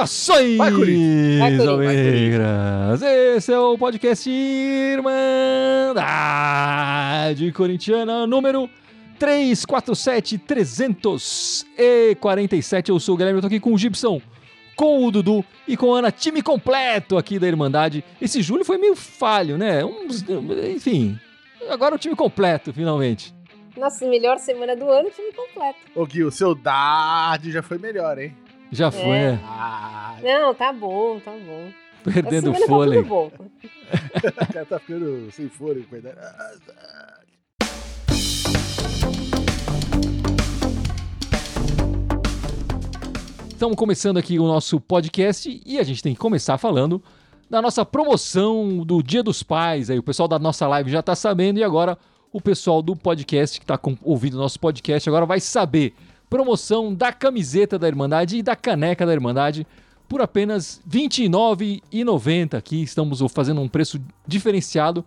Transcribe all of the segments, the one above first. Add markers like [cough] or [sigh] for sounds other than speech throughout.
Saudações. Almeiras! Esse é o podcast Irmandade Corintiana número 347 347. Eu sou o Guilherme, eu tô aqui com o Gibson, com o Dudu e com a Ana, time completo aqui da Irmandade. Esse julho foi meio falho, né? Uns- enfim, agora o time completo, finalmente. Nossa, melhor semana do ano, time completo. Ô Gui, o seu Dade já foi melhor, hein? Já foi, é. Ah, Não, tá bom, tá bom. perdendo Essa semana fôlego. Tá [laughs] o cara tá ficando sem fôlego, coitado. Estamos começando aqui o nosso podcast e a gente tem que começar falando da nossa promoção do Dia dos Pais. Aí o pessoal da nossa live já está sabendo e agora o pessoal do podcast que está ouvindo o nosso podcast agora vai saber. Promoção da camiseta da Irmandade e da caneca da Irmandade por apenas R$ 29,90 aqui. Estamos fazendo um preço diferenciado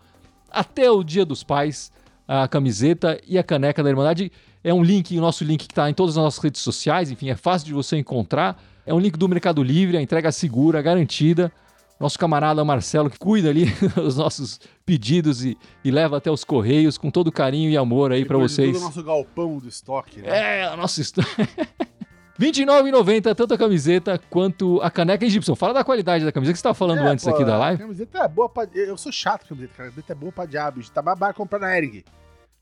até o Dia dos Pais. A camiseta e a caneca da Irmandade é um link, o nosso link que está em todas as nossas redes sociais, enfim, é fácil de você encontrar. É um link do Mercado Livre, a entrega segura, garantida. Nosso camarada Marcelo que cuida ali [laughs] dos nossos pedidos e, e leva até os correios com todo carinho e amor aí para vocês. O nosso galpão do estoque, né? É, a nossa história. [laughs] R$ 29,90, tanto a camiseta quanto a caneca. Gibson, fala da qualidade da camiseta que você estava falando É, antes pô, aqui da A live. camiseta é boa pra. Eu sou chato com camiseta, cara. A camiseta é boa pra diabo. Tá mais barato comprar na Ering.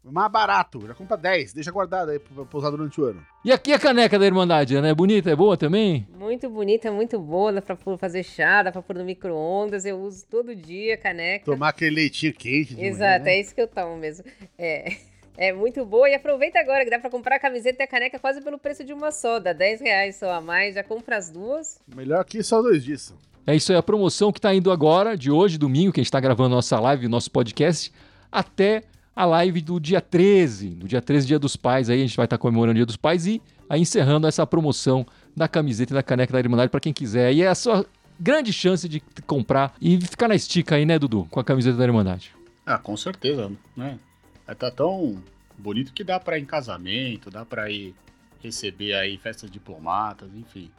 Mais barato. Já compra 10. Deixa guardado aí pra, pra usar durante o ano. E aqui a caneca da Irmandade, né? Bonita, é boa também? Muito bonita, muito boa, dá pra pôr- fazer chá, dá pra pôr no micro-ondas, eu uso todo dia caneca. Tomar aquele leitinho quente. de Exato, manhã, né? é isso que eu tomo mesmo. É, [laughs] é muito boa e aproveita agora que dá pra comprar a camiseta e a caneca quase pelo preço de uma só, dá 10 reais só a mais, já compra as duas. Melhor que só dois disso. É isso aí, a promoção que tá indo agora, de hoje, domingo, que a gente tá gravando a nossa live, o nosso podcast, até a live do dia 13, do dia 13, Dia dos Pais, aí a gente vai estar comemorando o Dia dos Pais e aí encerrando essa promoção da camiseta e da caneca da Irmandade para quem quiser. E é a sua grande chance de comprar e ficar na estica aí, né, Dudu, com a camiseta da Irmandade. Ah, com certeza, né? Vai tá tão bonito que dá pra ir em casamento, dá pra ir receber aí festas diplomatas, enfim.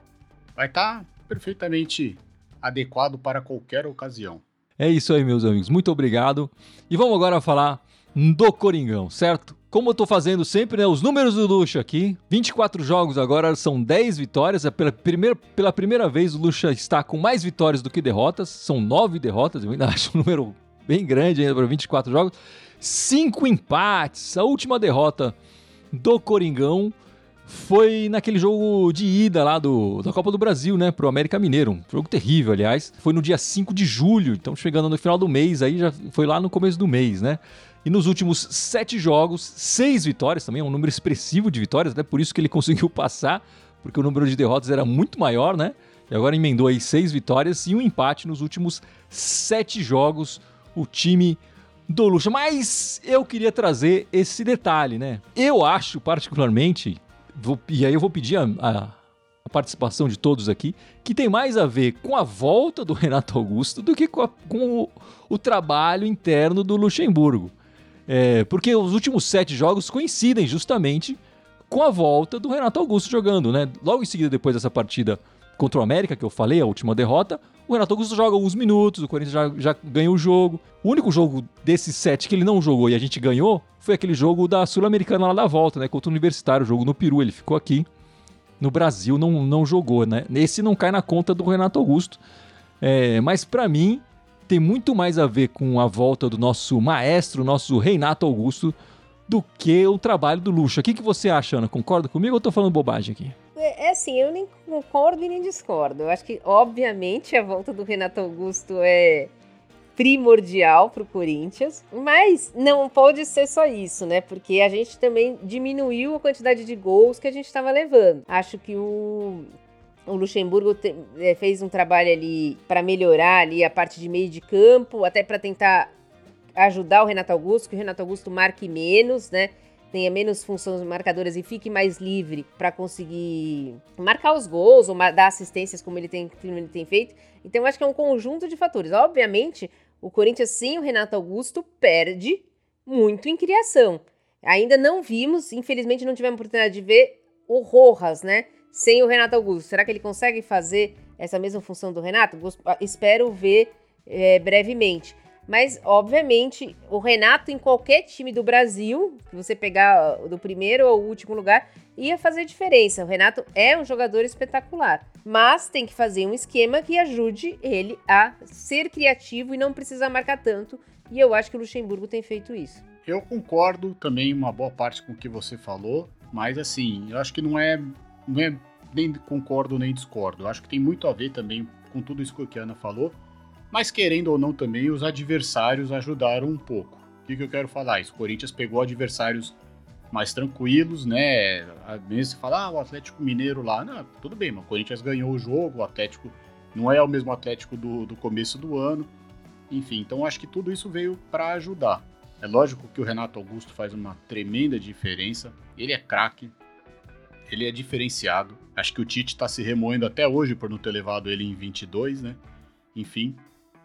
Vai estar perfeitamente adequado para qualquer ocasião. É isso aí, meus amigos. Muito obrigado. E vamos agora falar do Coringão, certo? Como eu tô fazendo sempre, né? Os números do Lucha aqui. 24 jogos agora, são 10 vitórias. É pela, primeira, pela primeira vez o Lucha está com mais vitórias do que derrotas. São 9 derrotas. Eu ainda [laughs] acho um número bem grande ainda para 24 jogos. 5 empates. A última derrota do Coringão foi naquele jogo de ida lá do, da Copa do Brasil, né, pro América Mineiro. Um jogo terrível, aliás. Foi no dia 5 de julho, então chegando no final do mês, aí já foi lá no começo do mês, né? E nos últimos sete jogos, seis vitórias também, é um número expressivo de vitórias, até por isso que ele [laughs] conseguiu passar, porque o número de derrotas era muito maior, né? E agora emendou aí seis vitórias e um empate nos últimos sete jogos, o time do Lucha. Mas eu queria trazer esse detalhe, né? Eu acho, particularmente, vou- e aí eu vou pedir a, a- a participação de todos aqui, que tem mais a ver com a volta do Renato Augusto do que com, a- com o, o trabalho interno do Luxemburgo. É, porque os últimos sete jogos coincidem justamente com a volta do Renato Augusto jogando, né? Logo em seguida, depois dessa partida contra o América, que eu falei, a última derrota, o Renato Augusto joga alguns minutos, o Corinthians já, já ganhou o jogo. O único jogo desses sete que ele não jogou e a gente ganhou foi aquele jogo da Sul-Americana lá da volta, né? Contra o Universitário, jogo no Peru, ele ficou aqui. No Brasil não, não jogou, né? Esse não cai na conta do Renato Augusto. É, mas pra mim, tem muito mais a ver com a volta do nosso maestro, nosso Renato Augusto, do que o trabalho do Lucha. O que, que você acha, Ana? Concorda comigo ou eu tô falando bobagem aqui? É, é assim, eu nem concordo e nem discordo. Eu acho que, obviamente, a volta do Renato Augusto é primordial para o Corinthians, mas não pode ser só isso, né? Porque a gente também diminuiu a quantidade de gols que a gente estava levando. Acho que o, o Luxemburgo te- é, fez um trabalho ali para melhorar ali a parte de meio de campo, até para tentar ajudar o Renato Augusto, que o Renato Augusto marque menos, né? tenha menos funções marcadoras e fique mais livre para conseguir marcar os gols ou dar assistências como ele tem, como ele tem feito. Então, acho que é um conjunto de fatores. Obviamente, o Corinthians, sem o Renato Augusto, perde muito em criação. Ainda não vimos, infelizmente não tivemos oportunidade de ver o Rojas, né? Sem o Renato Augusto. Será que ele consegue fazer essa mesma função do Renato? Espero ver é, brevemente. Mas, obviamente, o Renato em qualquer time do Brasil, que você pegar do primeiro ou último lugar, ia fazer diferença. O Renato é um jogador espetacular, mas tem que fazer um esquema que ajude ele a ser criativo e não precisar marcar tanto. E eu acho que o Luxemburgo tem feito isso. Eu concordo também uma boa parte com o que você falou, mas assim, eu acho que não é, não é nem concordo nem discordo. Acho que tem muito a ver também com tudo isso que a Kiana falou mas querendo ou não também, os adversários ajudaram um pouco. O que, que eu quero falar? Isso, o Corinthians pegou adversários mais tranquilos, né? Mesmo se falar, ah, o Atlético Mineiro lá, não, tudo bem, mas o Corinthians ganhou o jogo, o Atlético não é o mesmo Atlético do, do começo do ano. Enfim, então acho que tudo isso veio para ajudar. É lógico que o Renato Augusto faz uma tremenda diferença. Ele é craque, ele é diferenciado. Acho que o Tite está se remoendo até hoje por não ter levado ele em 22, né? Enfim,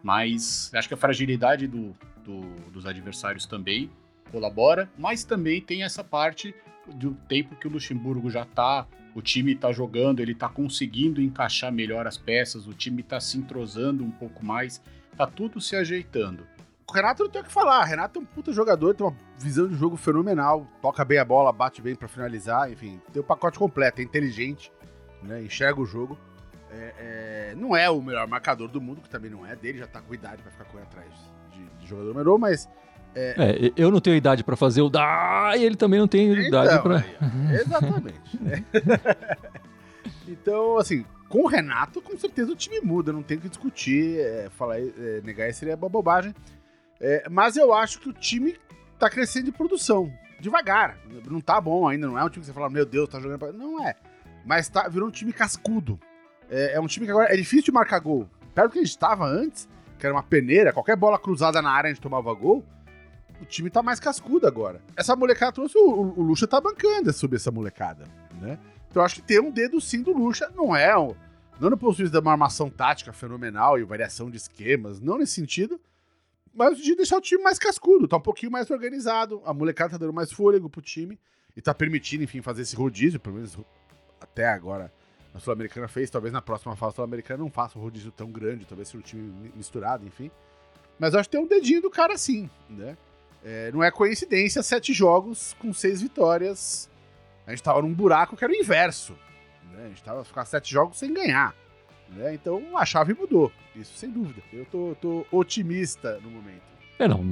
mas acho que a fragilidade do, do, dos adversários também colabora, mas também tem essa parte do tempo que o Luxemburgo já tá, o time tá jogando, ele tá conseguindo encaixar melhor as peças, o time tá se entrosando um pouco mais, tá tudo se ajeitando. O Renato não tem o que falar, o Renato é um puta jogador, tem uma visão de jogo fenomenal, toca bem a bola, bate bem para finalizar, enfim, tem o pacote completo, é inteligente, né, enxerga o jogo. É, é, não é o melhor marcador do mundo, que também não é dele, já tá com idade pra ficar correndo atrás de, de jogador melhor, mas. É... é, eu não tenho idade para fazer o da e ele também não tem então, idade para. Exatamente. [laughs] [laughs] então, assim, com o Renato, com certeza o time muda, não tem o que discutir, é, falar, é, negar isso seria bobagem. É, mas eu acho que o time tá crescendo de produção, devagar. Não tá bom ainda, não é um time que você fala, meu Deus, tá jogando pra... Não é. Mas tá, virou um time cascudo. É, é, um time que agora é difícil de marcar gol. Perto do que a gente estava antes, que era uma peneira, qualquer bola cruzada na área a gente tomava gol. O time tá mais cascudo agora. Essa molecada trouxe. O, o, Lucha tá bancando sobre essa molecada, né? Então eu acho que tem um dedo sim do Lucha. Não é Não no vista de uma armação tática fenomenal e variação de esquemas, não nesse sentido. Mas de deixar o time mais cascudo, tá um pouquinho mais organizado. A molecada tá dando mais fôlego pro time e tá permitindo, enfim, fazer esse rodízio, pelo menos até agora a Sul-Americana fez, talvez na próxima fase Sul-Americana não faça um rodízio tão grande, talvez seja um time misturado, enfim. Mas acho que tem um dedinho do cara sim, né? É, não é coincidência sete jogos com seis vitórias. A gente tava num buraco que era o inverso. Né? A gente tava ficar sete jogos sem ganhar. Né? Então a chave mudou, isso sem dúvida. Eu tô, tô otimista no momento. É, não,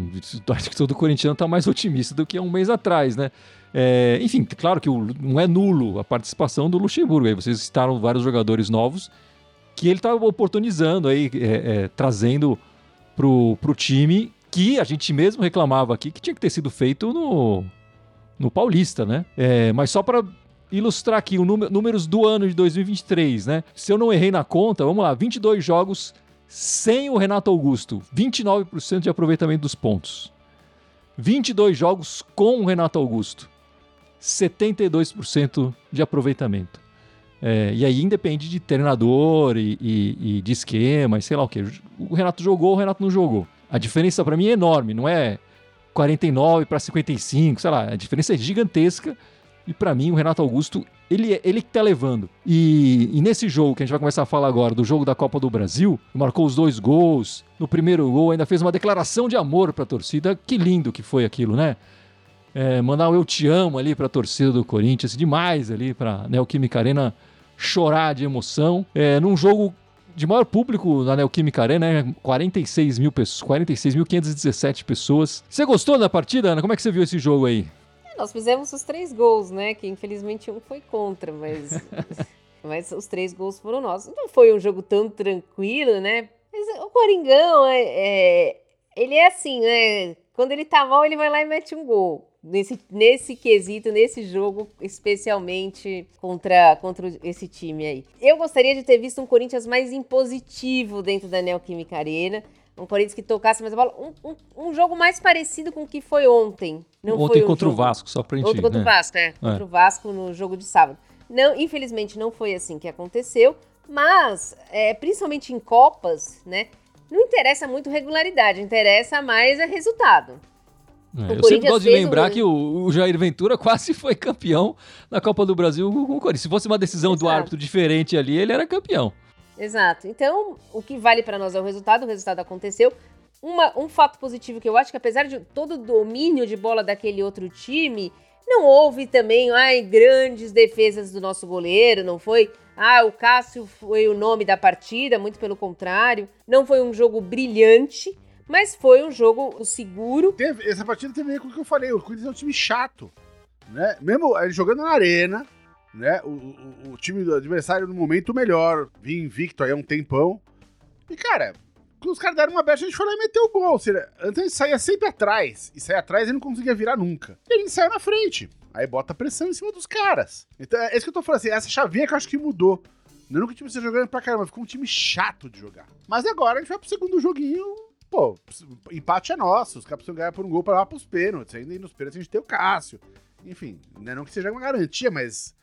acho que todo corintiano tá mais otimista do que há um mês atrás, né? É, enfim, claro que o, não é nulo a participação do Luxemburgo. Aí vocês citaram vários jogadores novos que ele está oportunizando aí, é, é, trazendo pro, pro time que a gente mesmo reclamava aqui que tinha que ter sido feito no, no Paulista, né? É, mas só para ilustrar aqui os números do ano de 2023, né? Se eu não errei na conta, vamos lá, 22 jogos sem o Renato Augusto, 29% de aproveitamento dos pontos. 22 jogos com o Renato Augusto, 72% de aproveitamento. É, e aí independe de treinador e, e, e, de esquema, e sei lá o que. O Renato jogou, o Renato não jogou. A diferença para mim é enorme, não é 49 para 55, sei lá, a diferença é gigantesca. E para mim o Renato Augusto, ele ele que tá levando. E, e, nesse jogo que a gente vai começar a falar agora, do jogo da Copa do Brasil, marcou os dois gols. No primeiro gol ainda fez uma declaração de amor para a torcida. Que lindo que foi aquilo, né? é, mandar um eu te amo ali para a torcida do Corinthians, demais ali para Neoquímica Arena chorar de emoção. É, num jogo de maior público na Neoquímica Arena, né? 46 mil pessoas, 46.517 pessoas. Você gostou da partida, Ana? Como é que você viu esse jogo aí? Nós fizemos os três gols, né? Que infelizmente um foi contra, mas, [laughs] mas os três gols foram nossos. Não foi um jogo tão tranquilo, né? Mas o Coringão, é, é, ele é assim, né? Quando ele tá mal, ele vai lá e mete um gol nesse, nesse quesito, nesse jogo, especialmente contra, contra esse time aí. Eu gostaria de ter visto um Corinthians mais impositivo dentro da Neoquímica Arena, Um Corinthians que tocasse mais a bola. Um, um, um jogo mais parecido com o que foi ontem. Não Ontem foi um contra o Vasco, só pra gente... Outro contra né? o Vasco, é. Contra o Vasco no jogo de sábado. Não, infelizmente não foi assim que aconteceu, mas é, principalmente em Copas, né? Não interessa muito regularidade, interessa mais é resultado. É, eu sempre gosto de lembrar um- que o, o Jair Ventura [laughs] quase foi campeão na Copa do Brasil com o Corinthians. Se fosse uma decisão do Exato. árbitro diferente ali, ele era campeão. Exato. Então, o que vale pra nós é o resultado, o resultado aconteceu. Uma- um fato positivo que eu acho que apesar de todo o domínio de bola daquele outro time, não houve também ai, grandes defesas do nosso goleiro, não foi? Ah, o Cássio foi o nome da partida, muito pelo contrário. Não foi um jogo brilhante, mas foi um jogo seguro. Teve- essa partida teve com o que eu falei. O Corinthians é um time chato. Né? Mesmo ele jogando na arena, né? O, o- o time do adversário no momento melhor. Vinha invicto aí há um tempão. E, cara, quando os caras deram uma brecha, a gente foi lá e meteu o gol. Seja, antes a gente saía sempre atrás. E saía atrás e não conseguia virar nunca. E a gente saiu na frente. Aí bota pressão em cima dos caras. Então é isso que eu tô falando assim. Essa chavinha que eu acho que mudou. Não é que o time jogando pra caramba, ficou um time chato de jogar. Mas agora a gente vai pro segundo joguinho. Pô, empate é nosso. Os caras precisam ganhar por um gol pra lá pros pênaltis. Ainda nos pênaltis a gente tem o Cássio. Enfim, não é não que seja uma garantia, mas.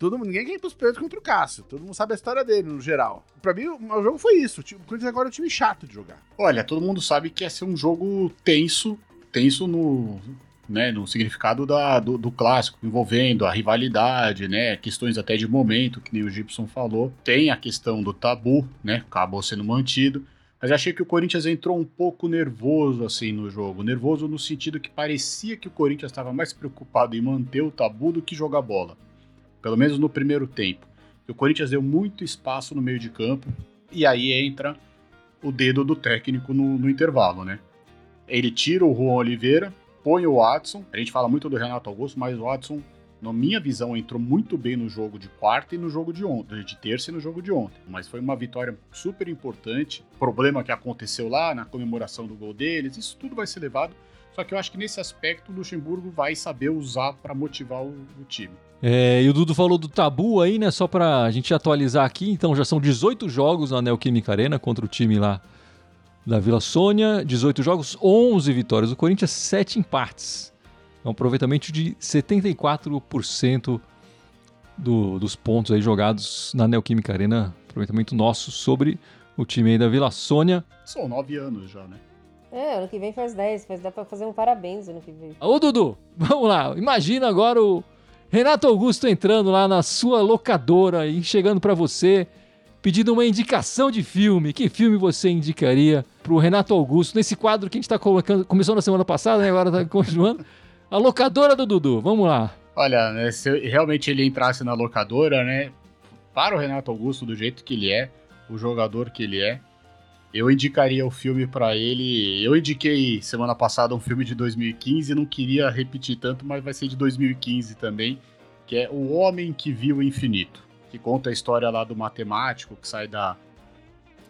Todo, mundo- ninguém quer ir pros pênaltis contra o Cássio. Todo mundo sabe a história dele, no geral. Pra mim, o, jogo foi isso. O time- o Corinthians agora é um time chato de jogar. Olha, todo mundo sabe que ia ser um jogo tenso, tenso no, né, no significado da, do, do clássico, envolvendo a rivalidade, né, questões até de momento, que nem o Gibson falou. Tem a questão do tabu, né, acabou sendo mantido. Mas achei que o Corinthians entrou um pouco nervoso assim no jogo. Nervoso no sentido que parecia que o Corinthians estava mais preocupado em manter o tabu do que jogar bola. Pelo menos no primeiro tempo. O Corinthians deu muito espaço no meio de campo. E aí entra o dedo do técnico no, no intervalo, né? Ele tira o Juan Oliveira, põe o Watson. A gente fala muito do Renato Augusto, mas o Watson, na minha visão, entrou muito bem no jogo de quarta e no jogo de ontem, de terça e no jogo de ontem. Mas foi uma vitória super importante. Problema que aconteceu lá na comemoração do gol deles, isso tudo vai ser levado. Só que eu acho que nesse aspecto o Luxemburgo vai saber usar para motivar o, o time. É, e o Dudu falou do tabu aí, né? Só pra gente atualizar aqui. Então já são 18 jogos na Neoquímica Arena contra o time lá da Vila Sônia. 18 jogos, 11 vitórias. O Corinthians, 7 empates. É um aproveitamento de 74% do, dos pontos aí jogados na Neoquímica Arena. Aproveitamento nosso sobre o time aí da Vila Sônia. São nove anos já, né? É, ano que vem faz 10, faz, dá pra fazer um parabéns ano que vem. Ô Dudu, [laughs] vamos lá. Imagina agora o Renato Augusto entrando lá na sua locadora e chegando pra você, pedindo uma indicação de filme. Que filme você indicaria pro Renato Augusto nesse quadro que a gente tá colocando, começou na semana passada, né? Agora tá [laughs] continuando. A locadora do Dudu, vamos lá. Olha, né, se realmente ele entrasse na locadora, né? Para o Renato Augusto, do jeito que ele é, o jogador que ele é, eu indicaria o filme para ele. Eu indiquei semana passada um filme de 2015, não queria repetir tanto, mas vai ser de 2015 também, que é O Homem que Viu o Infinito, que conta a história lá do matemático que sai da,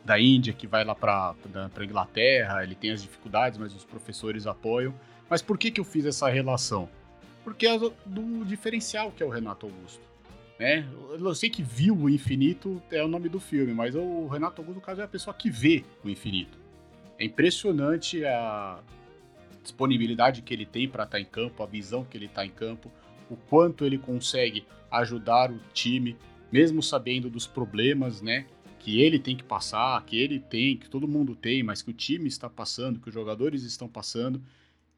da Índia, que vai lá para Inglaterra, ele tem as dificuldades, mas os professores apoiam. Mas por que, que eu fiz essa relação? Porque é do, do diferencial que é o Renato Augusto. Né? Eu sei que viu o infinito é o nome do filme, mas o Renato Augusto, no caso, é a pessoa que vê o infinito. É impressionante a disponibilidade que ele tem para estar em campo, a visão que ele está em campo, o quanto ele consegue ajudar o time, mesmo sabendo dos problemas, né? Que ele tem que passar, que ele tem, que todo mundo tem, mas que o time está passando, que os jogadores estão passando.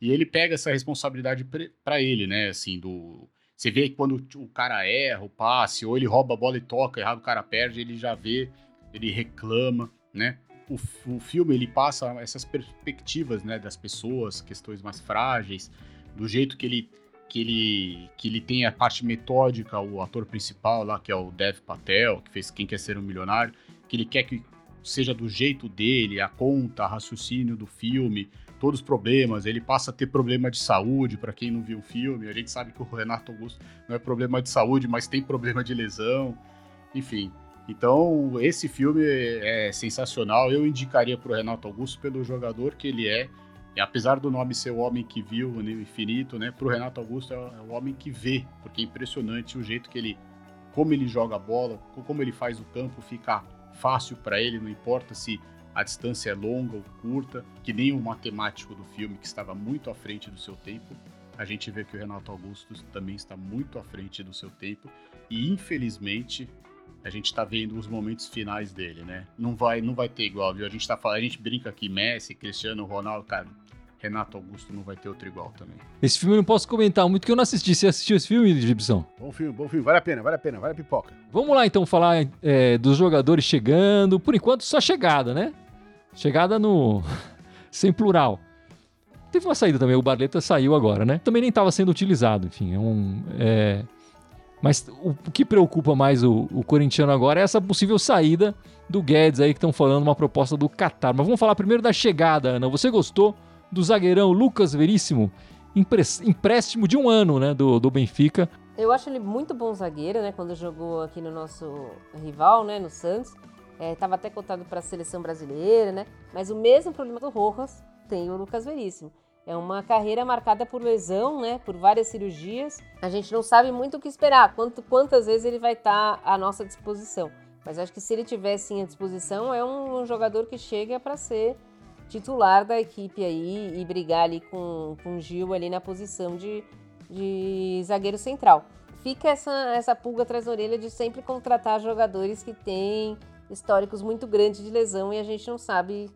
E ele pega essa responsabilidade para ele, né? Assim, do. Você vê que quando o cara erra o passe, ou ele rouba a bola e toca, errado o cara perde, ele já vê, ele reclama, né? O, o filme ele passa essas perspectivas, né, das pessoas, questões mais frágeis, do jeito que ele que ele que ele tem a parte metódica, o ator principal lá, que é o Dev Patel, que fez Quem Quer Ser um Milionário, que ele quer que seja do jeito dele, a conta, raciocínio do filme, todos os problemas. Ele passa a ter problema de saúde, para quem não viu o filme. A gente sabe que o Renato Augusto não é problema de saúde, mas tem problema de lesão. Enfim. Então, esse filme é sensacional. Eu indicaria para o Renato Augusto pelo jogador que ele é. E apesar do nome ser o homem que viu o infinito, né? Para o Renato Augusto é o homem que vê, porque é impressionante o jeito que ele, como ele joga a bola, como ele faz o campo ficar fácil para ele. Não importa se a distância é longa ou curta, que nem o matemático do filme que estava muito à frente do seu tempo. A gente vê que o Renato Augusto também está muito à frente do seu tempo e infelizmente a gente está vendo os momentos finais dele, né? Não vai, não vai ter igual, viu? A gente tá falando, a gente brinca aqui Messi, Cristiano Ronaldo, cara. Renato Augusto não vai ter outro igual também. Esse filme eu não posso comentar muito porque eu não assisti. Você assistiu esse filme, Gibson? Bom filme, bom filme. Vale a pena, vale a pena, vale a pipoca. Vamos lá então falar é, dos jogadores chegando. Por enquanto, só chegada, né? Chegada no. [laughs] sem plural. Teve uma saída também, o Barleta saiu agora, né? Também nem estava sendo utilizado, enfim. É um. É... Mas o, que preocupa mais o, o corintiano agora é essa possível saída do Guedes aí, que estão falando uma proposta do Qatar. Mas vamos falar primeiro da chegada, Ana. Você gostou? do zagueirão Lucas Veríssimo, empréstimo de um ano né, do, do Benfica. Eu acho ele muito bom zagueiro, né? Quando jogou aqui no nosso rival, né, no Santos. Estava é, até cotado para a seleção brasileira, né? Mas o mesmo problema do Rojas tem o Lucas Veríssimo. É uma carreira marcada por lesão, né? Por várias cirurgias. A gente não sabe muito o que esperar, quanto, quantas vezes ele vai estar tá à nossa disposição. Mas acho que se ele tivesse à disposição, é um, um jogador que chega para ser titular da equipe aí e brigar ali com, com o Gil ali na posição de, de zagueiro central. Fica essa, essa pulga atrás da orelha de sempre contratar jogadores que têm históricos muito grandes de lesão e a gente não sabe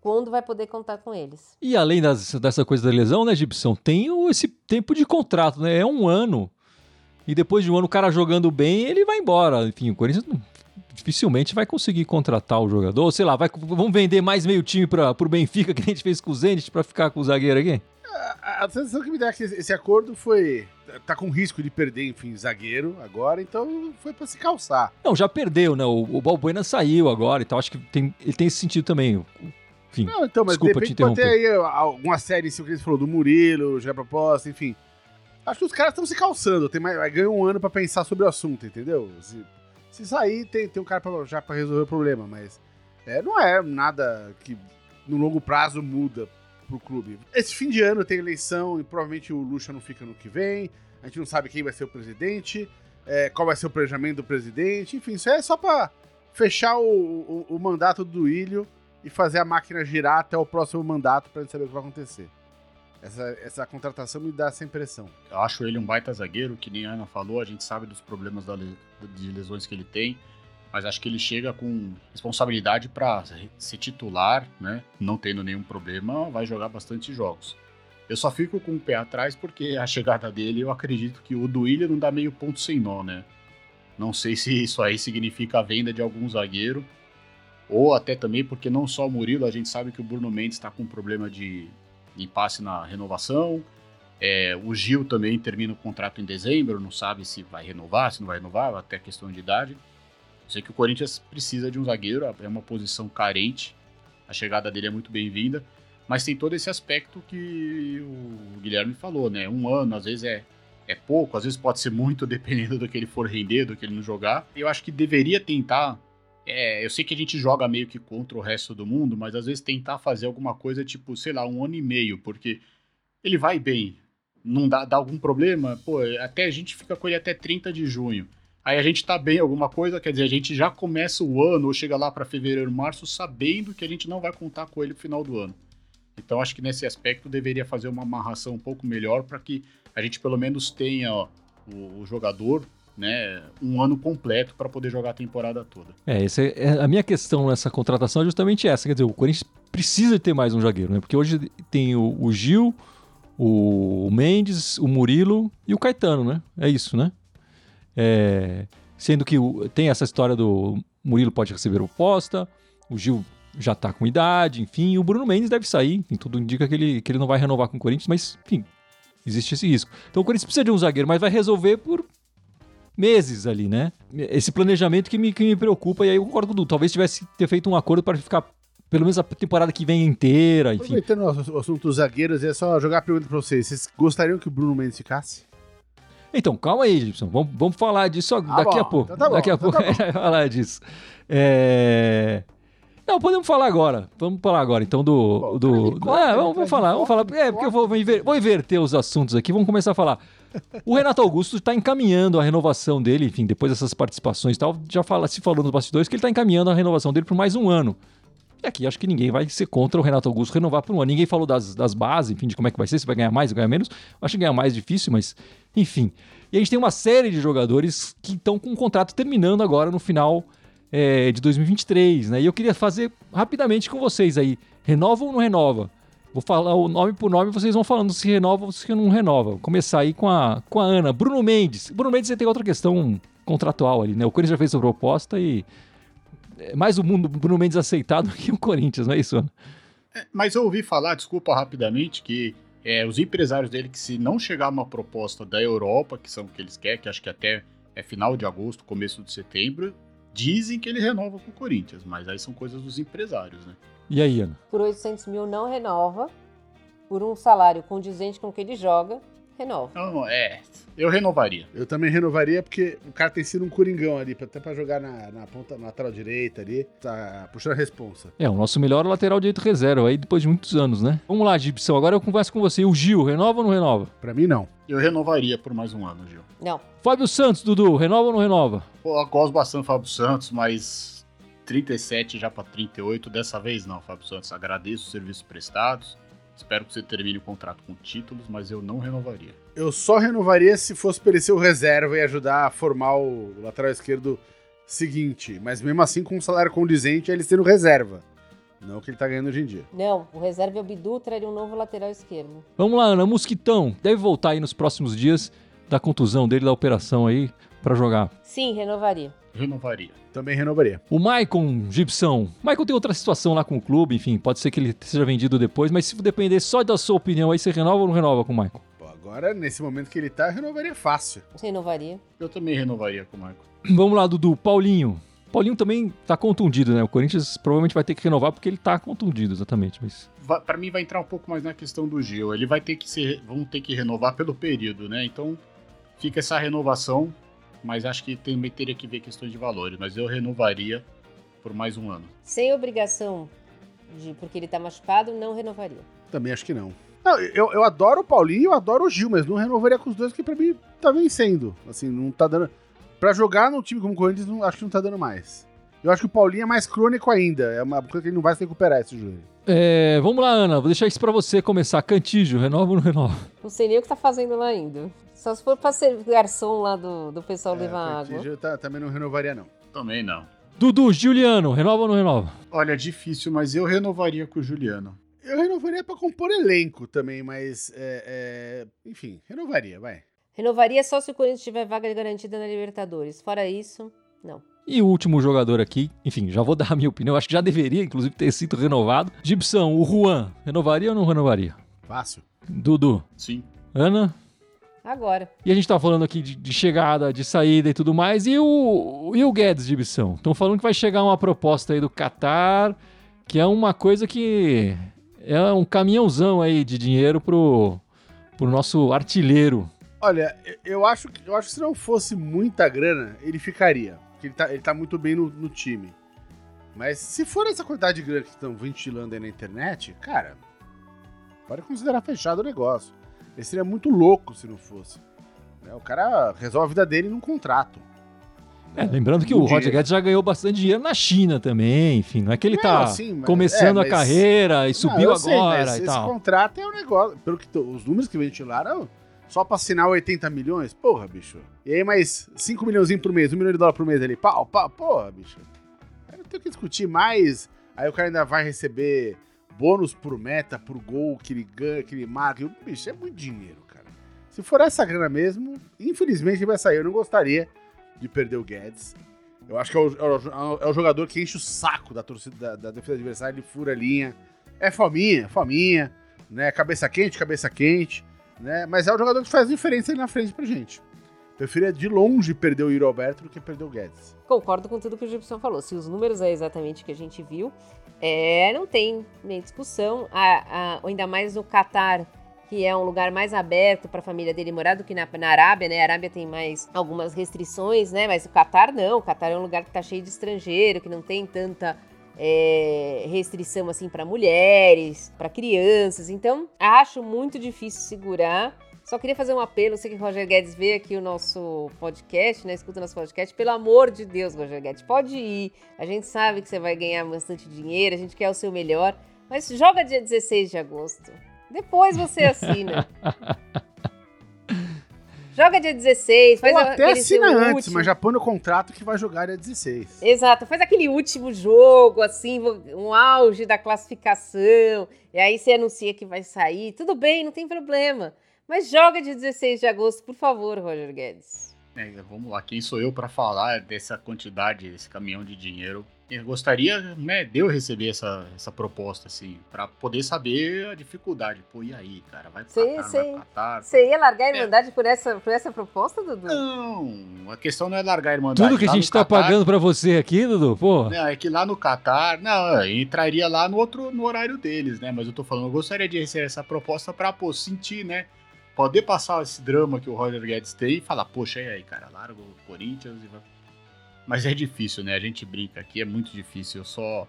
quando vai poder contar com eles. E além das, dessa coisa da lesão, né, Gibson, tem esse tempo de contrato, né? É um ano. E depois de um ano o cara jogando bem, ele vai embora. Enfim, o Corinthians dificilmente vai conseguir contratar o jogador. Sei lá, vai, vamos vender mais meio time para o Benfica, que a gente fez com o Zenit, para ficar com o zagueiro aqui? A, a sensação que me dá é que esse acordo foi. Tá com risco de perder, enfim, zagueiro agora, então foi para se calçar. Não, já perdeu, né? O, o Balbuena saiu agora e tal. Acho que tem, ele tem esse sentido também. Enfim, não, então, mas desculpa de repente pode ter aí alguma série, se o que você falou, do Murilo, já proposta, enfim. Acho que os caras estão se calçando, tem mais, ganha um ano para pensar sobre o assunto, entendeu? Se, se sair, tem, tem um cara pra, já para resolver o problema, mas é, não é nada que no longo prazo muda pro clube. Esse fim de ano tem eleição e provavelmente o Lucha não fica no que vem. A gente não sabe quem vai ser o presidente, é, qual vai ser o planejamento do presidente. Enfim, isso é só para fechar o, o, o, mandato do Ilho e fazer a máquina girar até o próximo mandato para gente saber o que vai acontecer. Essa, essa contratação me dá essa impressão. Eu acho ele um baita zagueiro, que nem a Ana falou, a gente sabe dos problemas da, de lesões que ele tem, mas acho que ele chega com responsabilidade para ser titular, né? Não tendo nenhum problema, vai jogar bastante jogos. Eu só fico com o pé atrás porque a chegada dele, eu acredito que o do não dá meio ponto sem nó, né? Não sei se isso aí significa a venda de algum zagueiro, ou até também porque não só o Murilo, a gente sabe que o Bruno Mendes está com problema de impasse na renovação. É, o Gil também termina o contrato em dezembro, não sabe se vai renovar, se não vai renovar, até questão de idade. Sei que o Corinthians precisa de um zagueiro, é uma posição carente, a chegada dele é muito bem-vinda, mas tem todo esse aspecto que o Guilherme falou, né? Um ano, às vezes é, é pouco, às vezes pode ser muito, [laughs] dependendo do que ele for render, do que ele não jogar. Eu acho que deveria tentar é, eu sei que a gente joga meio que contra o resto do mundo, mas às vezes tentar fazer alguma coisa tipo, sei lá, um ano e meio, porque ele vai bem, não dá, dá algum problema, pô, até a gente fica com ele até 30 de junho. Aí a gente tá bem alguma coisa, quer dizer, a gente já começa o ano ou chega lá para fevereiro, março, sabendo que a gente não vai contar com ele no final do ano. Então acho que nesse aspecto deveria fazer uma amarração um pouco melhor para que a gente pelo menos tenha ó, o, o jogador né, um ano completo para poder jogar a temporada toda. É, essa é, a minha questão nessa contratação é justamente essa. Quer dizer, o Corinthians precisa ter mais um zagueiro, né? Porque hoje tem o, o Gil, o Mendes, o Murilo e o Caetano, né? É isso, né? É, sendo que tem essa história do Murilo pode receber oposta, o Gil já está com idade, enfim, o Bruno Mendes deve sair, enfim, tudo indica que ele, que ele não vai renovar com o Corinthians, mas, enfim, existe esse risco. Então o Corinthians precisa de um zagueiro, mas vai resolver por meses ali, né? Esse planejamento que me, que me preocupa, e aí eu concordo com o Du. Talvez tivesse ter feito um acordo para ficar pelo menos a temporada que vem inteira, enfim. Aproveitando o assunto dos zagueiros, é só jogar a pergunta pra vocês. Vocês gostariam que o Bruno Mendes ficasse? Então, calma aí, Gibson. Vamos, vamos falar disso ah, daqui bom. a pouco. Então tá bom, daqui a então pouco tá [laughs] falar disso. É... Não, podemos falar agora. Vamos falar agora, então, do. Do... É, vamos, vamos falar, vamos falar. É, porque eu vou, vou inverter os assuntos aqui. Vamos começar a falar. O Renato Augusto está encaminhando a renovação dele, enfim, depois dessas participações e tal, já fala, se falou nos bastidores que ele está encaminhando a renovação dele por mais um ano. E aqui acho que ninguém vai ser contra o Renato Augusto renovar por um ano. Ninguém falou das, das bases, enfim, de como é que vai ser, se vai ganhar mais ou ganhar menos. Acho que ganhar mais difícil, mas enfim. E a gente tem uma série de jogadores que estão com o contrato terminando agora no final é, de 2023, né? E eu queria fazer rapidamente com vocês aí. Renova ou não renova? Vou falar o nome por nome, vocês vão falando se renova ou se não renova. Vou começar aí com a, com a Ana. Bruno Mendes. Bruno Mendes, você tem outra questão contratual ali, né? O Corinthians já fez sua proposta e é mais o mundo Bruno Mendes aceitado [laughs] que o Corinthians, não é isso, Ana? É, mas eu ouvi falar, desculpa rapidamente, que é, os empresários dele, que se não chegar uma proposta da Europa, que são o que eles querem, que acho que até é final de agosto, começo de setembro, dizem que ele renova com o Corinthians, mas aí são coisas dos empresários, né? E aí, Ana? Por 800 mil não renova. Por um salário condizente com o que ele joga, renova. Não, é. Eu renovaria. Eu também renovaria porque o cara tem sido um coringão ali, até pra jogar na, na ponta, na lateral direita ali, tá puxando a responsa. É, o nosso melhor lateral direito reserva aí depois de muitos anos, né? Vamos lá, Gibson, agora eu converso com você. O Gil, renova ou não renova? Pra mim, não. Eu renovaria por mais um ano, Gil. Não. Fábio Santos, Dudu, renova ou não renova? Pô, eu gosto bastante do Fábio Santos, mas 37 já pra 38, dessa vez não, Fábio Santos. Agradeço os serviços prestados. Espero que você termine o contrato com títulos, mas eu não renovaria. Eu só renovaria se fosse para ele ser o reserva e ajudar a formar o lateral esquerdo seguinte. Mas mesmo assim, com um salário condizente, ele sendo reserva. Não o que ele tá ganhando hoje em dia. Não, o reserva é o Bidu traria um novo lateral esquerdo. Vamos lá, Ana. Mosquitão, deve voltar aí nos próximos dias da contusão dele, da operação aí, para jogar. Sim, renovaria. Renovaria. Também renovaria. O Maicon Gibson. Maicon tem outra situação lá com o clube, enfim, pode ser que ele seja vendido depois, mas se depender só da sua opinião aí, você renova ou não renova com o Maicon? Pô, agora, nesse momento que ele tá, eu renovaria fácil. Renovaria. Eu também renovaria com o Michael. [clears throat] Vamos lá, Dudu. Paulinho. Paulinho também tá contundido, né? O Corinthians provavelmente vai ter que renovar porque ele tá contundido, exatamente. Mas... Pra mim vai entrar um pouco mais na questão do Gil. Ele vai ter que ser, vão ter que renovar pelo período, né? Então fica essa renovação, mas acho que também teria que ver questões de valores. Mas eu renovaria por mais um ano. Sem obrigação de porque ele tá machucado, não renovaria. Também acho que não. Não, eu, eu adoro o Paulinho e eu adoro o Gil, mas não renovaria com os dois, que pra mim tá vencendo. Assim, não tá dando. Pra jogar num time como o Corinthians, não, acho que não tá dando mais. Eu acho que o Paulinho é mais crônico ainda. É uma coisa que ele não vai se recuperar esse joelho. É, vamos lá, Ana. Vou deixar isso pra você começar. Cantígio, renova ou não renova? Não sei nem o que tá fazendo lá ainda. Só se for pra ser garçom lá do, do pessoal levar É, água. tá- também não renovaria, não. Também não. Dudu, Juliano, renova ou não renova? Olha, difícil, mas eu renovaria com o Juliano. Eu renovaria pra compor elenco também, mas. é, é, enfim, renovaria, vai. Renovaria só se o Corinthians tiver vaga garantida na Libertadores. Fora isso, não. E o último jogador aqui, enfim, já vou [laughs] dar a minha opinião. Acho que já deveria, inclusive, ter sido renovado. Gibson, o Juan, renovaria ou não renovaria? Fácil. Dudu, Sim. Ana, Agora. E a gente tá falando aqui de, de chegada, de saída e tudo mais. E o, e o Guedes de Ibição? Estão falando que vai chegar uma proposta aí do Qatar, que é uma coisa que é um caminhãozão aí de dinheiro pro, pro nosso artilheiro. Olha, eu acho, que- eu acho que se não fosse muita grana, ele ficaria. Porque ele tá, ele tá muito bem no, no time. Mas se for essa quantidade de grana que estão ventilando aí na internet, cara, pode considerar fechado o negócio. Ele seria muito louco se não fosse. né? O cara resolve a vida dele num contrato. É, lembrando que No o Roger. Guedes já ganhou bastante dinheiro na China também, enfim, não é que ele tá mas- começando é, a mas- carreira e subiu Não, sei, agora mas e esse tal. contrato é um negócio. Pelo que os números que ventilaram, só pra assinar 80 milhões, porra, bicho. E aí mais 5 milhões por mês, 1 milhão de dólares por mês ali, pau, pau, porra, bicho. Tem o que discutir mais. Aí o cara ainda vai receber bônus por meta, por gol que ele ganha, que ele marca. Bicho, é muito dinheiro, cara. Se for essa grana mesmo, infelizmente vai sair. Eu não gostaria de perder o Guedes. Eu acho que é o, é o- é o jogador que enche o saco da torcida da, da defesa adversária, ele fura a linha. É fominha, fominha, né? Cabeça quente, cabeça quente, né? Mas é o jogador que faz diferença ali na frente pra gente. Preferia de longe perder o Yuri Alberto do que perder o Guedes. Concordo com tudo que o Gibson falou. Se os números é exatamente o que a gente viu, é, não tem nem discussão. A, a- ainda mais no Catar, que é um lugar mais aberto para a família dele morar do que na, na Arábia, né? A Arábia tem mais algumas restrições, né? Mas o Catar não. O Catar é um lugar que tá cheio de estrangeiro, que não tem tanta é, restrição assim para mulheres, para crianças. Então, acho muito difícil segurar. Só queria fazer um apelo, sei que o Roger Guedes vê aqui o nosso podcast, né? Escuta o nosso podcast. Pelo amor de Deus, Roger Guedes, pode ir. A gente sabe que você vai ganhar bastante dinheiro, a gente quer o seu melhor. Mas joga dia 16 de agosto. Depois você assina. [laughs] Joga dia 16, faz Ou até assina antes, último- mas já põe no contrato que vai jogar dia 16. Exato, faz aquele último jogo, assim, um auge da classificação, e aí você anuncia que vai sair. Tudo bem, não tem problema. Mas joga dia 16 de agosto, por favor, Roger Guedes. É, vamos lá, quem sou eu para falar dessa quantidade, desse caminhão de dinheiro? Eu gostaria, né, de eu receber essa, essa proposta, assim, para poder saber a dificuldade. Pô, e aí, cara? Vai pro Sei, Catar, sei. vai Catar? Você ia largar a É. Irmandade por, essa, por essa proposta, Dudu? Não, a questão não é largar a Irmandade. Tudo que a gente tá Catar- pagando pra você aqui, Dudu, pô. Não, é que lá no Catar, não, eu entraria lá no outro no horário deles, né? Mas eu tô falando, eu gostaria de receber essa proposta pra, pô, sentir, né? Poder passar esse drama que o Roger Guedes tem e falar, poxa, e aí, cara, larga o Corinthians e vai. Mas é difícil, né? A gente brinca aqui, é muito difícil. Eu só,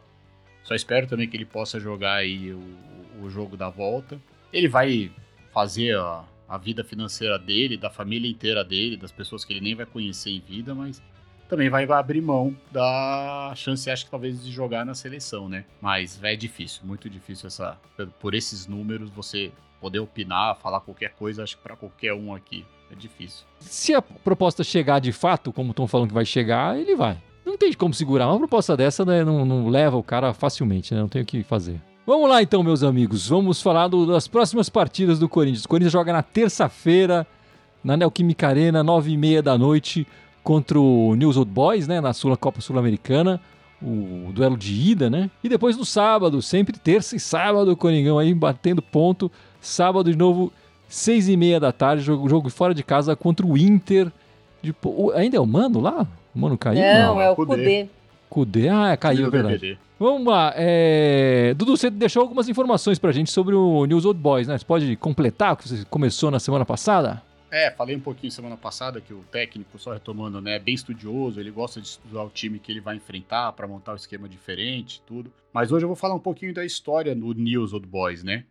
só espero também que ele possa jogar aí o, o jogo da volta. Ele vai fazer a, a vida financeira dele, da família inteira dele, das pessoas que ele nem vai conhecer em vida, mas também vai abrir mão da chance, acho que talvez, de jogar na seleção, né? Mas é difícil, muito difícil essa. Por esses números, você poder opinar, falar qualquer coisa, acho que pra qualquer um aqui é difícil. Se a proposta chegar de fato, como estão falando que vai chegar, ele vai. Não tem como segurar. Uma proposta dessa né, não, não leva o cara facilmente, né? Não tem o que fazer. Vamos lá então, meus amigos. Vamos falar do- das próximas partidas do Corinthians. O Corinthians joga na terça-feira, na Neoquímica Arena, nove e meia da noite, contra o News Old Boys, né? Na Sul Copa Sul-Americana. O duelo de ida, né? E depois no sábado, sempre terça e sábado, o Coringão aí batendo ponto. Sábado de novo, seis e meia da tarde, jogo, jogo fora de casa contra o Inter. De, o- ainda é o Mano lá? O Mano caiu? Não, não, é é o. Kudê. Cudê? Ah, caiu, é Tira o verdade. DVD. Vamos lá. é, Dudu, você deixou algumas informações pra gente sobre o News Old Boys, né? Você pode completar o que você começou na semana passada? É, falei um pouquinho semana passada que o técnico, só retomando, né, é bem estudioso, ele gosta de estudar o time que ele vai enfrentar para montar um esquema diferente, tudo. Mas hoje eu vou falar um pouquinho da história do News Old Boys, né?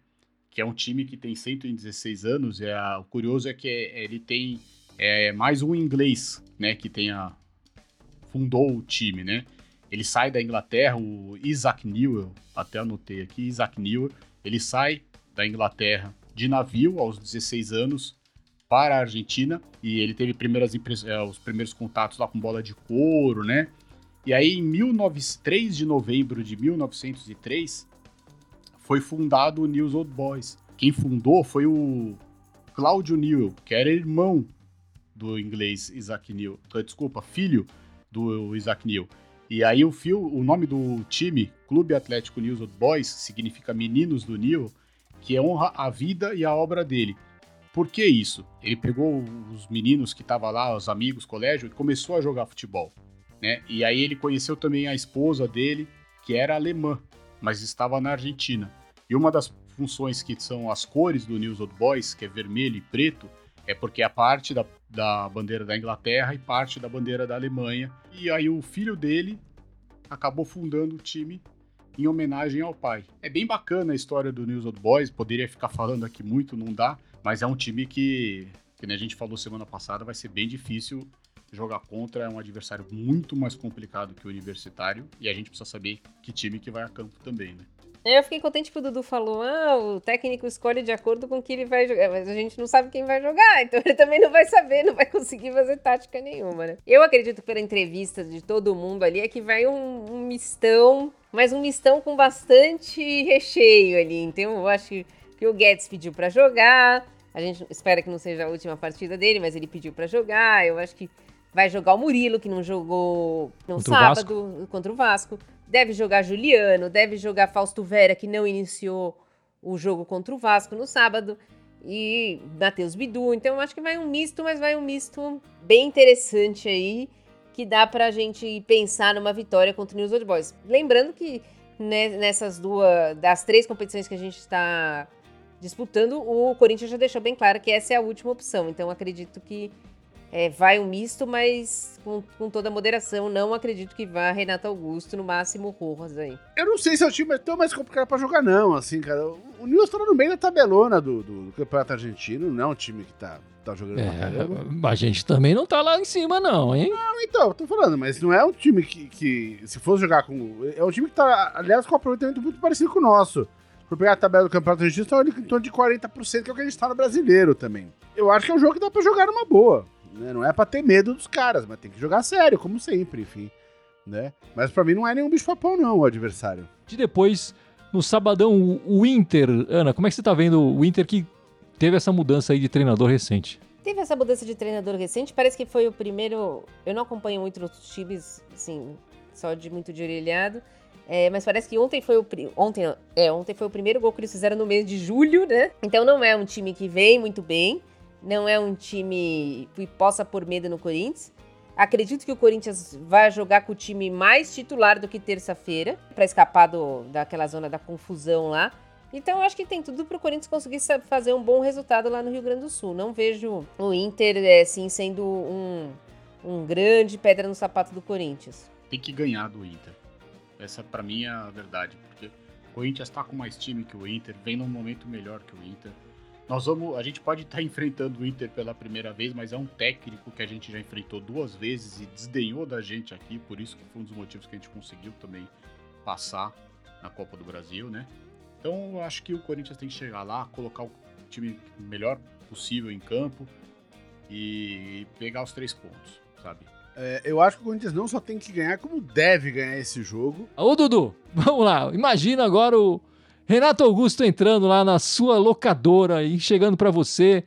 Que é um time que tem 116 anos, e a- o curioso é que é- ele tem é, mais um inglês, né, que tenha fundou o time, né? Ele sai da Inglaterra, o Isaac Newell, até anotei aqui, Isaac Newell, ele sai da Inglaterra de navio aos 16 anos para a Argentina e ele teve primeiras eh, os primeiros contatos lá com bola de couro, né? E aí em 19... 3 de novembro de 1903 foi fundado o News Old Boys. Quem fundou foi o Cláudio Newell, que era irmão do inglês Isaac Newell, desculpa, filho do Isaac Newell. E aí o, fio, o nome do time, Clube Atlético News Old Boys, significa Meninos do Newell, que honra a vida e a obra dele. Por que isso? Ele pegou os meninos que estavam lá, os amigos, colégio, e começou a jogar futebol. Né? E aí ele conheceu também a esposa dele, que era alemã, mas estava na Argentina. E uma das funções que são as cores do News Old Boys, que é vermelho e preto, é porque é parte da, da bandeira da Inglaterra e parte da bandeira da Alemanha. E aí o filho dele acabou fundando o time em homenagem ao pai. É bem bacana a história do News Old Boys, poderia ficar falando aqui muito, não dá, mas é um time que, que a gente falou semana passada, vai ser bem difícil jogar contra, é um adversário muito mais complicado que o universitário, e a gente precisa saber que time que vai a campo também, né? Eu fiquei contente que o Dudu falou: ah, o técnico escolhe de acordo com que ele vai jogar, mas a gente não sabe quem vai jogar, [laughs] então ele também não vai saber, não vai conseguir fazer tática nenhuma, né? Eu acredito pela entrevista de todo mundo ali é que vai um, um mistão, mas um mistão com bastante recheio ali. Então eu acho que, que o Guedes pediu pra jogar. A gente espera que não seja a última partida dele, mas ele pediu pra jogar. Eu acho que vai jogar o Murilo, que não jogou no Contra o sábado contra o Vasco. Deve jogar Juliano, deve jogar Fausto Vera, que não iniciou o jogo contra o Vasco no sábado. E Matheus Bidu. Então eu acho que vai um misto, mas vai um misto bem interessante aí. Que dá pra gente pensar numa vitória contra o News Old Boys. Lembrando que né, nessas duas, das três competições que a gente está disputando, o Corinthians já deixou bem claro que essa é a última opção. Então acredito que é, vai um misto, mas com, com, toda moderação. Não acredito que vá Renato Augusto, no máximo Rojas aí. Eu não sei se é o time é tão mais complicado pra jogar, não. Assim, cara. O Nils tá no meio da tabelona do, do, do, Campeonato Argentino, não é um time que tá, tá jogando é, pra A gente também não tá lá em cima, não, hein? Não, então, tô falando, mas não é um time que, que se fosse jogar com. É um time que tá, aliás, com um aproveitamento muito parecido com o nosso. Por pegar a tabela do Campeonato Argentino, tá em torno de 40%, que é o que a gente tá no brasileiro também. Eu acho que é um jogo que dá pra jogar numa boa. Né? Não é pra ter medo dos caras, mas tem que jogar sério, como sempre, enfim. Né? Mas para mim não é nenhum bicho-papão, não, o adversário. De depois, no sabadão, o Inter. Ana, como é que você tá vendo o Inter que teve essa mudança aí de treinador recente? Teve essa mudança de treinador recente, parece que foi o primeiro. Eu não acompanho muito outros times, assim, só de muito de orelhado. É, mas parece que ontem foi o ontem, é, ontem foi o primeiro gol que eles fizeram no mês de julho, né? Então não é um time que vem muito bem não é um time que possa pôr medo no Corinthians. Acredito que o Corinthians vai jogar com o time mais titular do que terça-feira, para escapar do, daquela zona da confusão lá. Então, acho que tem tudo para o Corinthians conseguir fazer um bom resultado lá no Rio Grande do Sul. Não vejo o Inter, assim, sendo um, um grande pedra no sapato do Corinthians. Tem que ganhar do Inter. Essa, para mim, é a verdade. Porque o Corinthians está com mais time que o Inter, vem num momento melhor que o Inter. Nós vamos, a gente pode estar tá [laughs] enfrentando o Inter pela primeira vez, mas é um técnico que a gente já enfrentou duas vezes e desdenhou da gente aqui, por isso que foi um dos motivos que a gente conseguiu também passar na Copa do Brasil, né? Então eu acho que o Corinthians tem que chegar lá, colocar o time melhor possível em campo e pegar os três pontos, sabe? É, eu acho que o Corinthians não só tem que ganhar, como deve ganhar esse jogo. Ô Dudu, [laughs] vamos lá, imagina agora o Renato Augusto entrando lá na sua locadora e chegando para você,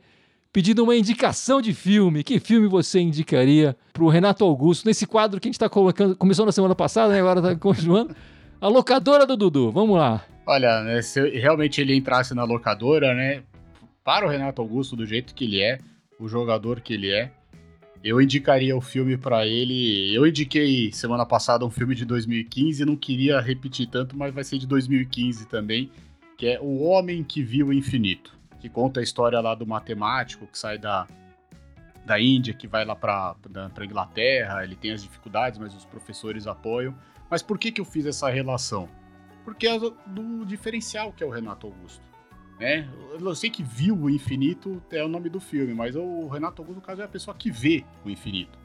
pedindo uma indicação de filme. Que filme você indicaria para o Renato Augusto nesse quadro que a gente está colocando? Começou na semana passada, né? Agora está [laughs] continuando. A locadora do Dudu, vamos lá. Olha, né, se realmente ele entrasse na locadora, né? Para o Renato Augusto, do jeito que ele é, o jogador que ele é, eu indicaria o filme para ele. Eu indiquei semana passada um filme de 2015, não queria repetir tanto, mas vai ser de 2015 também, que é O Homem que Viu o Infinito, que conta a história lá do matemático que sai da, da Índia, que vai lá para Inglaterra, ele tem as dificuldades, mas os professores apoiam. Mas por que, que eu fiz essa relação? Porque é do diferencial que é o Renato Augusto. Né? Sei que viu o infinito é o nome do filme, mas o Renato Augusto, no caso, é a pessoa que vê o infinito.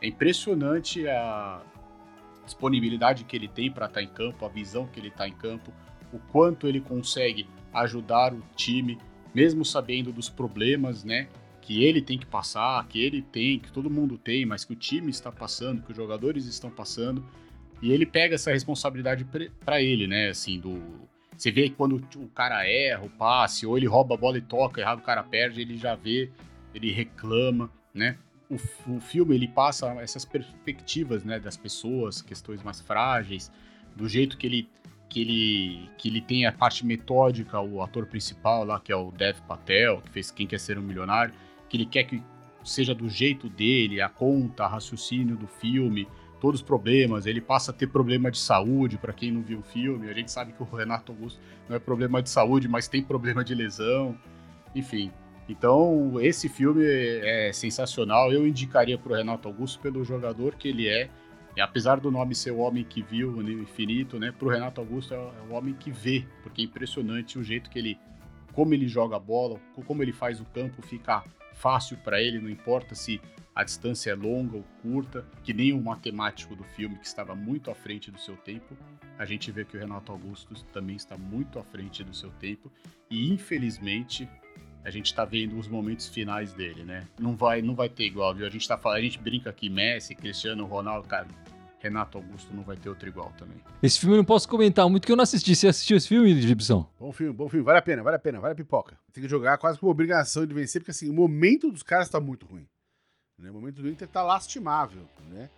É impressionante a disponibilidade que ele tem para estar tá em campo, a visão que ele está em campo, o quanto ele consegue ajudar o time, mesmo sabendo dos problemas, né? Que ele tem que passar, que ele tem, que todo mundo tem, mas que o time está passando, que os jogadores estão passando. E ele pega essa responsabilidade para ele, né? Assim, do você vê quando o cara erra o passe, ou ele rouba a bola e toca, errado o cara perde, ele já vê, ele reclama, né? O, o filme ele passa essas perspectivas, né, das pessoas, questões mais frágeis, do jeito que ele que ele que ele tem a parte metódica, o ator principal lá que é o Dev Patel, que fez Quem Quer Ser um Milionário, que ele quer que seja do jeito dele, a conta, raciocínio do filme, todos os problemas, ele passa a ter problema de saúde, para quem não viu o filme, a gente sabe que o Renato Augusto não é problema de saúde, mas tem problema de lesão, enfim. Então, esse filme é sensacional, eu indicaria para o Renato Augusto pelo jogador que ele é, e apesar do nome ser o homem que viu o infinito, né, para o Renato Augusto é o homem que vê, porque é impressionante o jeito que ele, como ele joga a bola, como ele faz o campo ficar fácil para ele, não importa se a distância é longa ou curta, que nem o matemático do filme que estava muito à frente do seu tempo. A gente vê que o Renato Augusto também está muito à frente do seu tempo e infelizmente a gente está vendo os momentos finais dele, né? Não vai, não vai ter igual, viu? A gente tá falando, a gente brinca aqui Messi, Cristiano Ronaldo, cara. Renato Augusto não vai ter outro igual também. Esse filme eu não posso comentar muito que eu não assisti. Você assistiu esse filme, Gibson? Bom filme, bom filme. Vale a pena, vale a pena, vale a pipoca. Tem que jogar quase com obrigação de vencer, porque assim, o momento dos caras tá muito ruim. Né? O momento do Inter tá lastimável, né?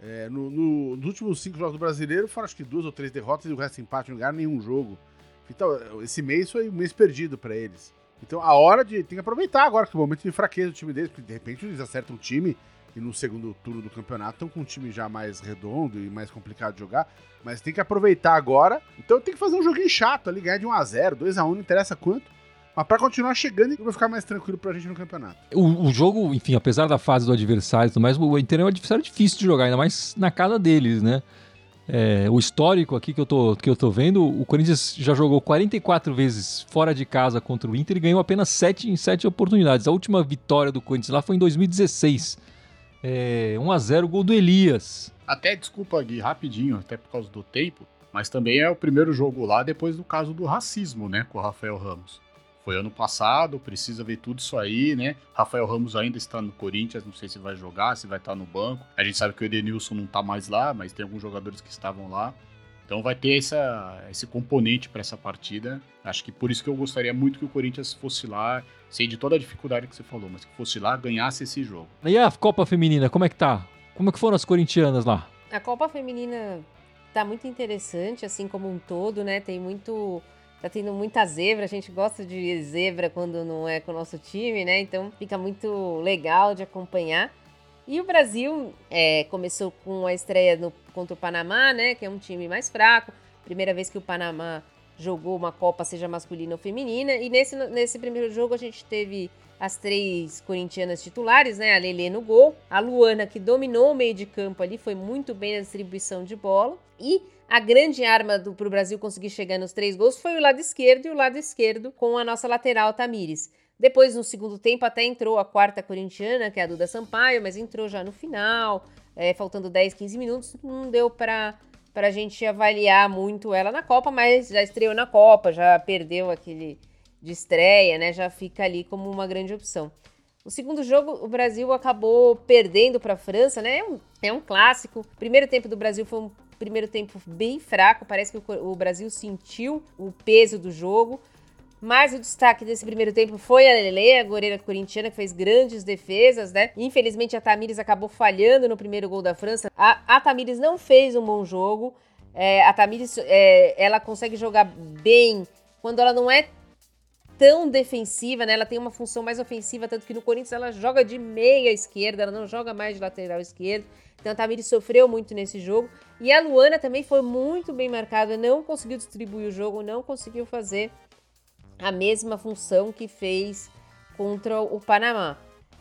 É, no, no, nos últimos cinco jogos do Brasileiro, foram acho que duas ou três derrotas e o resto empate, não ganharam nenhum jogo. Então, esse mês foi um mês perdido para eles. Então, a hora de. Tem que aproveitar agora, que é o momento de fraqueza do time deles, porque de repente eles acertam um time e no segundo turno do campeonato estão com um time já mais redondo e mais complicado de jogar. Mas tem que aproveitar agora. Então tem que fazer um joguinho chato ali, ganhar de 1x0, 2x1, não interessa quanto. Mas pra continuar chegando, vai ficar mais tranquilo pra gente no campeonato. O, o jogo, enfim, apesar da fase do adversário e tudo mais, o Inter é um adversário difícil de jogar, ainda mais na casa deles, né? É, o histórico aqui que eu, tô, que eu tô vendo, o Corinthians já jogou 44 vezes fora de casa contra o Inter e ganhou apenas 7 em 7 oportunidades. A última vitória do Corinthians lá foi em 2016. É, 1x0, gol do Elias. Até, desculpa, Gui, rapidinho, até por causa do tempo, mas também é o primeiro jogo lá depois do caso do racismo, né, com o Rafael Ramos. Foi ano passado, precisa ver tudo isso aí, né? Rafael Ramos ainda está no Corinthians, não sei se vai jogar, se vai estar no banco. A gente sabe que o Edenilson não está mais lá, mas tem alguns jogadores que estavam lá. Então vai ter essa, esse componente para essa partida. Acho que por isso que eu gostaria muito que o Corinthians fosse lá, sei de toda a dificuldade que você falou, mas que fosse lá, ganhasse esse jogo. E a Copa Feminina, como é que tá? Como é que foram as corintianas lá? A Copa Feminina tá muito interessante, assim como um todo, né? Tem muito tá tendo muita zebra, a gente gosta de zebra quando não é com o nosso time, né? Então fica muito legal de acompanhar. E o Brasil é, começou com a estreia no, contra o Panamá, né? Que é um time mais fraco. Primeira vez que o Panamá jogou uma Copa, seja masculina ou feminina. E nesse, nesse primeiro jogo a gente teve as três corintianas titulares, né? A Lelê no gol, a Luana que dominou o meio de campo ali, foi muito bem na distribuição de bola. E a grande arma para o Brasil conseguir chegar nos três gols foi o lado esquerdo e o lado esquerdo com a nossa lateral Tamires. Depois, no segundo tempo, até entrou a quarta corintiana, que é a Duda Sampaio, mas entrou já no final, é, faltando 10, 15 minutos. Não deu para a gente avaliar muito ela na Copa, mas já estreou na Copa, já perdeu aquele de estreia, né? Já fica ali como uma grande opção. O segundo jogo, o Brasil acabou perdendo para a França, né? É um, é um clássico. O primeiro tempo do Brasil foi um primeiro tempo bem fraco, parece que o, Brasil sentiu o peso do jogo. Mas o destaque desse primeiro tempo foi a Lele, a goleira corintiana, que fez grandes defesas, né? Infelizmente a Tamires acabou falhando no primeiro gol da França. A, a Tamires não fez um bom jogo. É, a Tamires, é, ela consegue jogar bem quando ela não é tão defensiva, né? Ela tem uma função mais ofensiva, tanto que no Corinthians ela joga de meia esquerda, ela não joga mais de lateral esquerdo. Então a Tamires sofreu muito nesse jogo. E a Luana também foi muito bem marcada, não conseguiu distribuir o jogo, não conseguiu fazer a mesma função que fez contra o Panamá.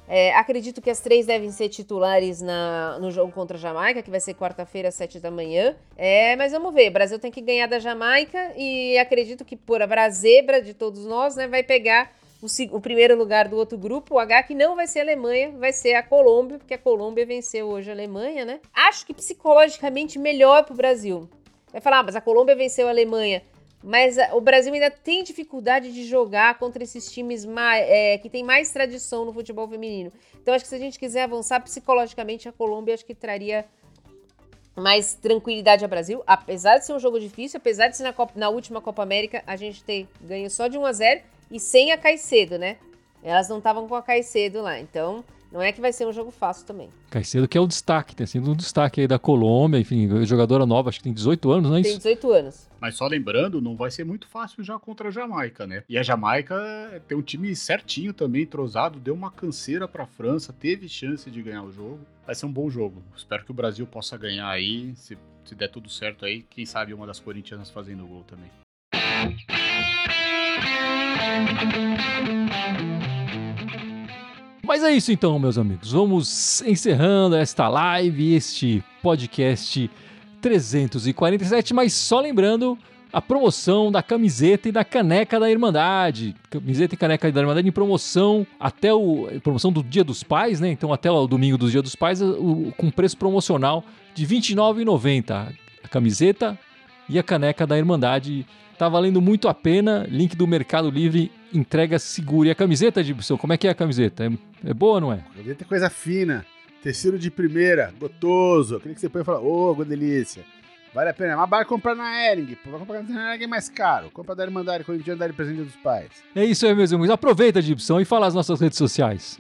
É, acredito que as três devem ser titulares na, no jogo contra a Jamaica, que vai ser quarta-feira, às sete da manhã. É, mas vamos ver, o Brasil tem que ganhar da Jamaica e acredito que por a zebra de todos nós, né, vai pegar o, o, primeiro lugar do outro grupo, o H, que não vai ser a Alemanha, vai ser a Colômbia, porque a Colômbia venceu hoje a Alemanha, né? Acho que psicologicamente melhor pro Brasil. Vai falar, ah, mas a Colômbia venceu a Alemanha. Mas a, o Brasil ainda tem dificuldade de jogar contra esses times mais, é, que tem mais tradição no futebol feminino. Então acho que se a gente quiser avançar psicologicamente, a Colômbia acho que traria mais tranquilidade ao Brasil. Apesar de ser um jogo difícil, apesar de ser na, Copa, na última Copa América, a gente ter ganho só de 1 a 0 e sem a Caicedo, né? Elas não estavam com a Caicedo lá, então não é que vai ser um jogo fácil também. Caicedo que é o destaque, tem sido um destaque aí da Colômbia, enfim, jogadora nova, acho que tem 18 anos, não é isso? Tem 18 anos. Mas só lembrando, não vai ser muito fácil já contra a Jamaica, né? E a Jamaica tem um time certinho também, entrosado, deu uma canseira pra França, teve chance de ganhar o jogo. Vai ser um bom jogo. Espero que o Brasil possa ganhar aí, se, se der tudo certo aí, quem sabe uma das corintianas fazendo o gol também. Mas é isso então, meus amigos. Vamos encerrando esta live, este podcast 347, mas só lembrando a promoção da camiseta e da caneca da Irmandade. Camiseta e caneca da Irmandade em promoção até o promoção do Dia dos Pais, né? Então até o domingo do Dia dos Pais, o, com preço promocional de R$ 29,90. A camiseta e a caneca da Irmandade Tá valendo muito a pena. Link do Mercado Livre, entrega segura. E a camiseta, Gibson, como é que é a camiseta? É, é boa ou não é? A camiseta é coisa fina. Tecido de primeira, gotoso. Aquele que você põe e fala, ô, oh, delícia. Vale a pena. Mas vai comprar na Ering. Vai comprar na Ering é mais caro. Compra da Irmandade quando a gente andar de presente dos pais. É isso aí, meus amigos. Aproveita, Gibson, e fala as nossas redes sociais.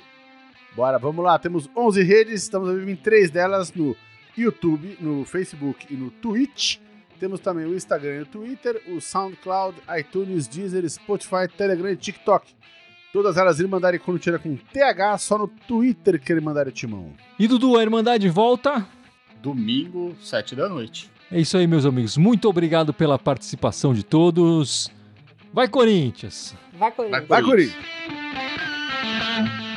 Bora, vamos lá. Temos 11 redes. Estamos em três delas no YouTube, no Facebook e no Twitch. Temos também o Instagram e o Twitter, o SoundCloud, iTunes, Deezer, Spotify, Telegram e TikTok. Todas elas Irmandade Corintiana com TH, só no Twitter que é Irmandade Timão. E Dudu, a Irmandade volta? Domingo, 7 da noite. É isso aí, meus amigos. Muito obrigado pela participação de todos. Vai, Corinthians! Vai, Corinthians. Vai, Corinthians. Corinthians.